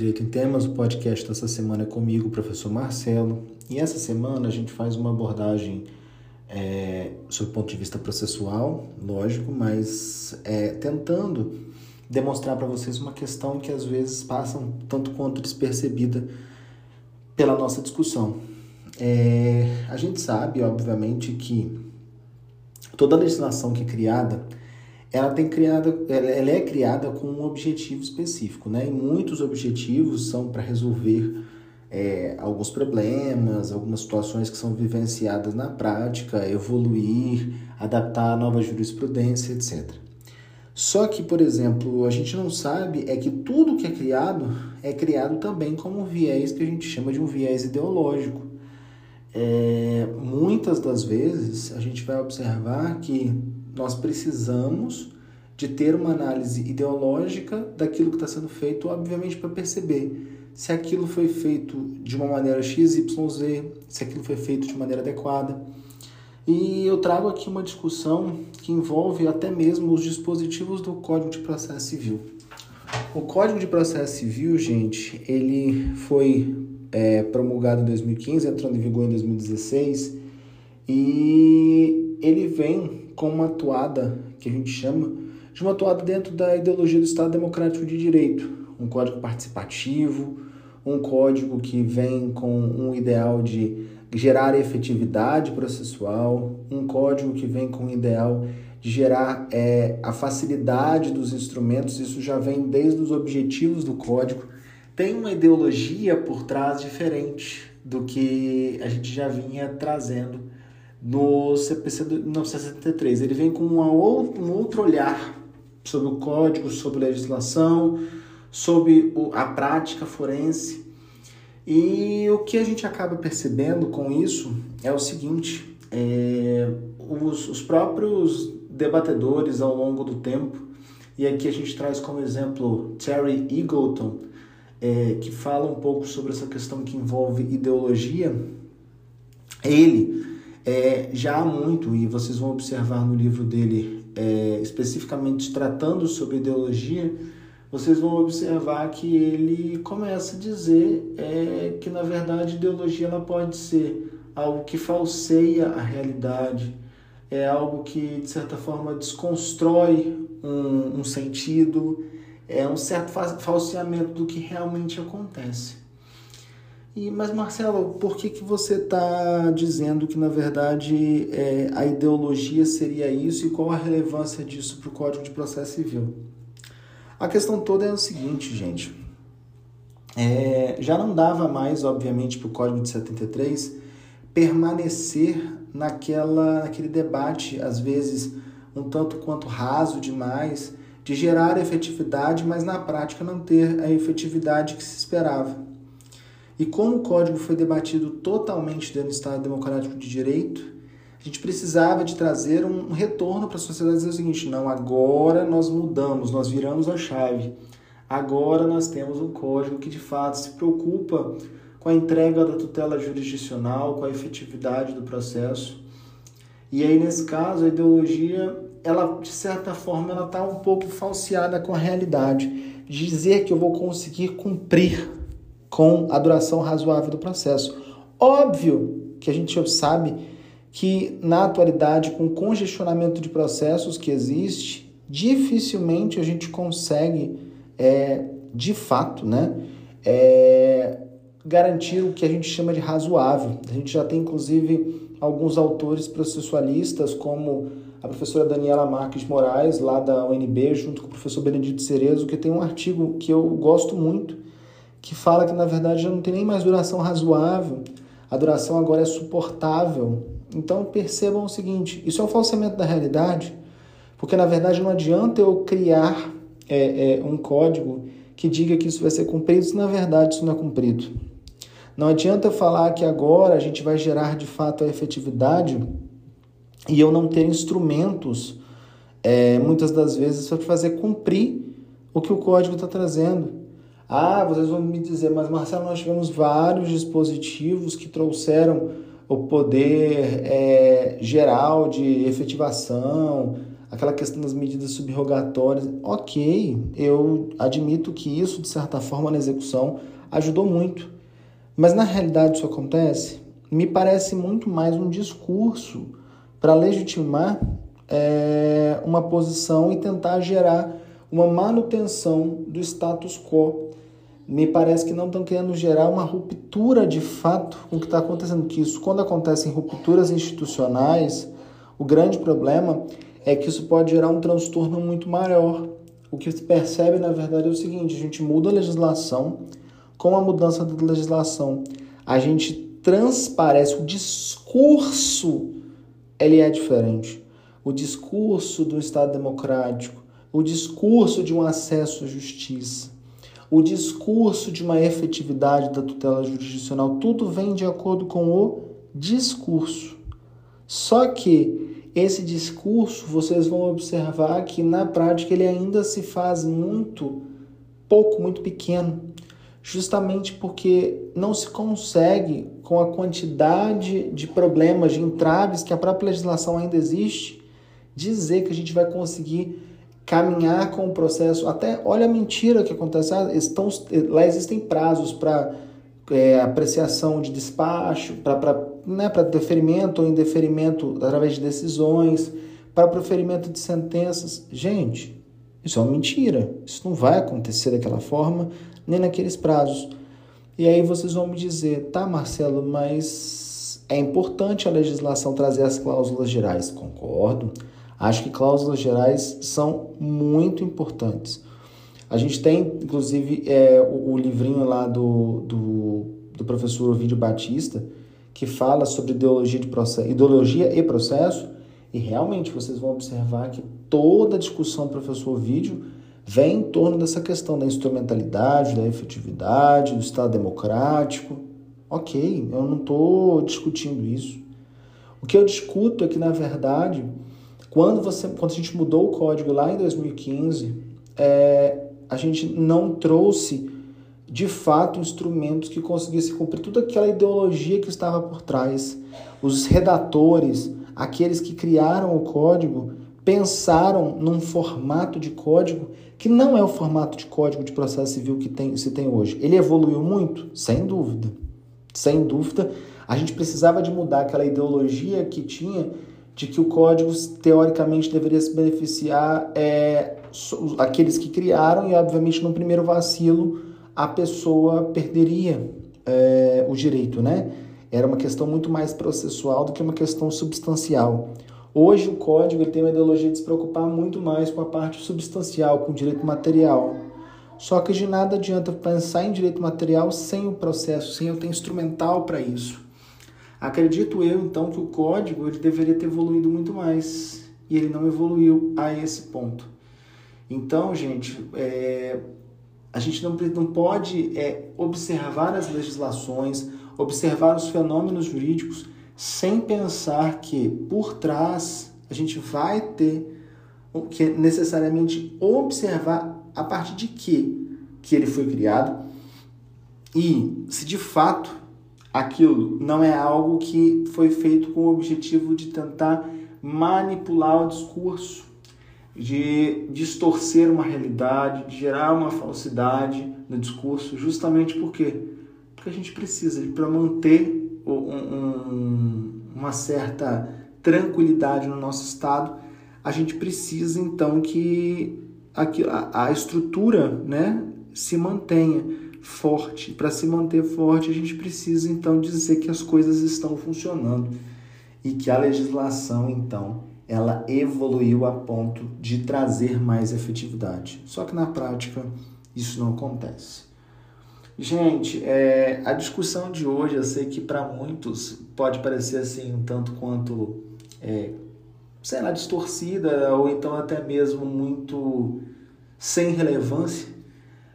Direito em Temas. O podcast dessa semana é comigo, o professor Marcelo. E essa semana a gente faz uma abordagem é, sob o ponto de vista processual, lógico, mas é, tentando demonstrar para vocês uma questão que às vezes passa um tanto quanto despercebida pela nossa discussão. É, a gente sabe, obviamente, que toda legislação que é criada ela tem criada, ela é criada com um objetivo específico, né? E muitos objetivos são para resolver é, alguns problemas, algumas situações que são vivenciadas na prática, evoluir, adaptar a nova jurisprudência, etc. Só que, por exemplo, a gente não sabe é que tudo que é criado é criado também como um viés que a gente chama de um viés ideológico. É, muitas das vezes a gente vai observar que nós precisamos de ter uma análise ideológica daquilo que está sendo feito, obviamente para perceber se aquilo foi feito de uma maneira x, y, z, se aquilo foi feito de maneira adequada. E eu trago aqui uma discussão que envolve até mesmo os dispositivos do Código de Processo Civil. O Código de Processo Civil, gente, ele foi é, promulgado em 2015, entrando em vigor em 2016, e ele vem com uma atuada que a gente chama de uma atuada dentro da ideologia do Estado Democrático de Direito, um código participativo, um código que vem com um ideal de gerar efetividade processual, um código que vem com o ideal de gerar é, a facilidade dos instrumentos, isso já vem desde os objetivos do código. Tem uma ideologia por trás diferente do que a gente já vinha trazendo no CPC do, não, 63. Ele vem com uma um outro olhar sobre o código, sobre legislação, sobre o, a prática forense. E o que a gente acaba percebendo com isso é o seguinte: é, os, os próprios debatedores ao longo do tempo, e aqui a gente traz como exemplo Terry Eagleton, é, que fala um pouco sobre essa questão que envolve ideologia. Ele é, já há muito, e vocês vão observar no livro dele, é, especificamente tratando sobre ideologia, vocês vão observar que ele começa a dizer é, que, na verdade, ideologia ela pode ser algo que falseia a realidade, é algo que, de certa forma, desconstrói um, um sentido, é um certo falseamento do que realmente acontece. E, mas Marcelo, por que, que você está dizendo que na verdade é, a ideologia seria isso e qual a relevância disso para o Código de Processo Civil? A questão toda é o seguinte, gente. É, já não dava mais, obviamente, para o Código de 73 permanecer naquela, naquele debate, às vezes um tanto quanto raso demais, de gerar efetividade, mas na prática não ter a efetividade que se esperava. E como o código foi debatido totalmente dentro do Estado Democrático de Direito, a gente precisava de trazer um retorno para a sociedade dizer o seguinte: não, agora nós mudamos, nós viramos a chave. Agora nós temos um código que de fato se preocupa com a entrega da tutela jurisdicional, com a efetividade do processo. E aí nesse caso a ideologia, ela de certa forma ela está um pouco falseada com a realidade. Dizer que eu vou conseguir cumprir com a duração razoável do processo. Óbvio que a gente sabe que na atualidade, com o congestionamento de processos que existe, dificilmente a gente consegue, é, de fato, né, é, garantir o que a gente chama de razoável. A gente já tem, inclusive, alguns autores processualistas, como a professora Daniela Marques Moraes, lá da UNB, junto com o professor Benedito Cerezo, que tem um artigo que eu gosto muito, que fala que na verdade já não tem nem mais duração razoável, a duração agora é suportável. Então percebam o seguinte: isso é um falsamento da realidade, porque na verdade não adianta eu criar é, é, um código que diga que isso vai ser cumprido se na verdade isso não é cumprido. Não adianta falar que agora a gente vai gerar de fato a efetividade e eu não ter instrumentos, é, muitas das vezes, para fazer cumprir o que o código está trazendo. Ah, vocês vão me dizer, mas Marcelo, nós tivemos vários dispositivos que trouxeram o poder é, geral de efetivação, aquela questão das medidas subrogatórias. Ok, eu admito que isso, de certa forma, na execução ajudou muito. Mas na realidade isso acontece? Me parece muito mais um discurso para legitimar é, uma posição e tentar gerar uma manutenção do status quo. Me parece que não estão querendo gerar uma ruptura de fato com o que está acontecendo. Que isso, quando acontecem rupturas institucionais, o grande problema é que isso pode gerar um transtorno muito maior. O que se percebe, na verdade, é o seguinte: a gente muda a legislação, com a mudança da legislação, a gente transparece, o discurso ele é diferente. O discurso do Estado democrático, o discurso de um acesso à justiça, o discurso de uma efetividade da tutela jurisdicional, tudo vem de acordo com o discurso. Só que esse discurso, vocês vão observar que na prática ele ainda se faz muito pouco, muito pequeno, justamente porque não se consegue, com a quantidade de problemas, de entraves que a própria legislação ainda existe, dizer que a gente vai conseguir caminhar com o processo. Até olha a mentira que acontece. Ah, estão, lá existem prazos para é, apreciação de despacho, para né, deferimento ou indeferimento através de decisões, para proferimento de sentenças. Gente, isso é uma mentira. Isso não vai acontecer daquela forma, nem naqueles prazos. E aí vocês vão me dizer, tá, Marcelo, mas é importante a legislação trazer as cláusulas gerais. Concordo. Acho que cláusulas gerais são muito importantes. A gente tem, inclusive, é, o, o, livrinho lá do, do, do professor Ovidio Batista, que fala sobre ideologia, de processo, ideologia e processo, e realmente vocês vão observar que toda a discussão do professor Ovidio vem em torno dessa questão da instrumentalidade, da efetividade, do Estado democrático. Ok, eu não estou discutindo isso. O que eu discuto é que, na verdade, quando, você, quando a gente mudou o código lá em 2015, é, a gente não trouxe de fato instrumentos que conseguissem cumprir toda aquela ideologia que estava por trás. Os redatores, aqueles que criaram o código, pensaram num formato de código que não é o formato de código de processo civil que tem, se tem hoje. Ele evoluiu muito? Sem dúvida. Sem dúvida. A gente precisava de mudar aquela ideologia que tinha de que o código teoricamente deveria se beneficiar é, aqueles que criaram e obviamente no primeiro vacilo a pessoa perderia é, o direito, né? Era uma questão muito mais processual do que uma questão substancial. Hoje o código tem uma ideologia de se preocupar muito mais com a parte substancial, com o direito material. Só que de nada adianta pensar em direito material sem o processo, sem eu ter instrumental para isso. Acredito eu, então, que o código ele deveria ter evoluído muito mais e ele não evoluiu a esse ponto. Então, gente, é, a gente não, não pode é, observar as legislações, observar os fenômenos jurídicos sem pensar que por trás a gente vai ter que necessariamente observar a partir de que que ele foi criado e se de fato aquilo não é algo que foi feito com o objetivo de tentar manipular o discurso, de distorcer uma realidade, de gerar uma falsidade no discurso, justamente porque porque a gente precisa para manter um, um, uma certa tranquilidade no nosso estado, a gente precisa então que a, a estrutura né, se mantenha forte. Para se manter forte, a gente precisa então dizer que as coisas estão funcionando e que a legislação então ela evoluiu a ponto de trazer mais efetividade. Só que na prática isso não acontece. Gente, é, a discussão de hoje eu sei que para muitos pode parecer assim um tanto quanto, é, sei lá, distorcida ou então até mesmo muito sem relevância,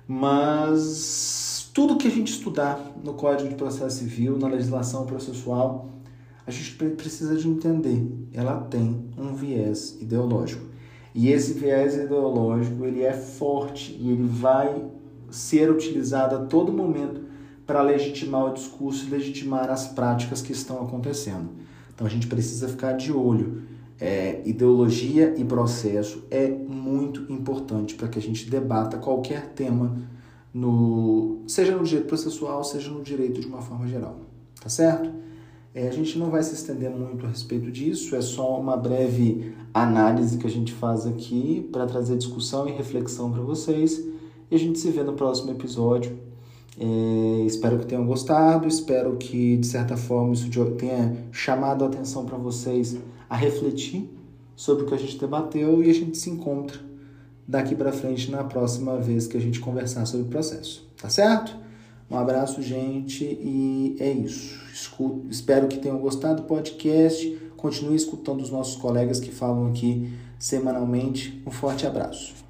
mas tudo que a gente estudar no Código de Processo Civil, na legislação processual, a gente precisa de entender, ela tem um viés ideológico. E esse viés ideológico, ele é forte e ele vai ser utilizado a todo momento para legitimar o discurso e legitimar as práticas que estão acontecendo. Então a gente precisa ficar de olho é, ideologia e processo é muito importante para que a gente debata qualquer tema, no, seja no direito processual, seja no direito de uma forma geral. Tá certo? É, a gente não vai se estender muito a respeito disso, é só uma breve análise que a gente faz aqui para trazer discussão e reflexão para vocês. E a gente se vê no próximo episódio. É, espero que tenham gostado, espero que de certa forma isso tenha chamado a atenção para vocês a refletir sobre o que a gente debateu e a gente se encontra daqui para frente na próxima vez que a gente conversar sobre o processo. Tá certo? Um abraço, gente, e é isso. Escuto, espero que tenham gostado do podcast. Continue escutando os nossos colegas que falam aqui semanalmente. Um forte abraço.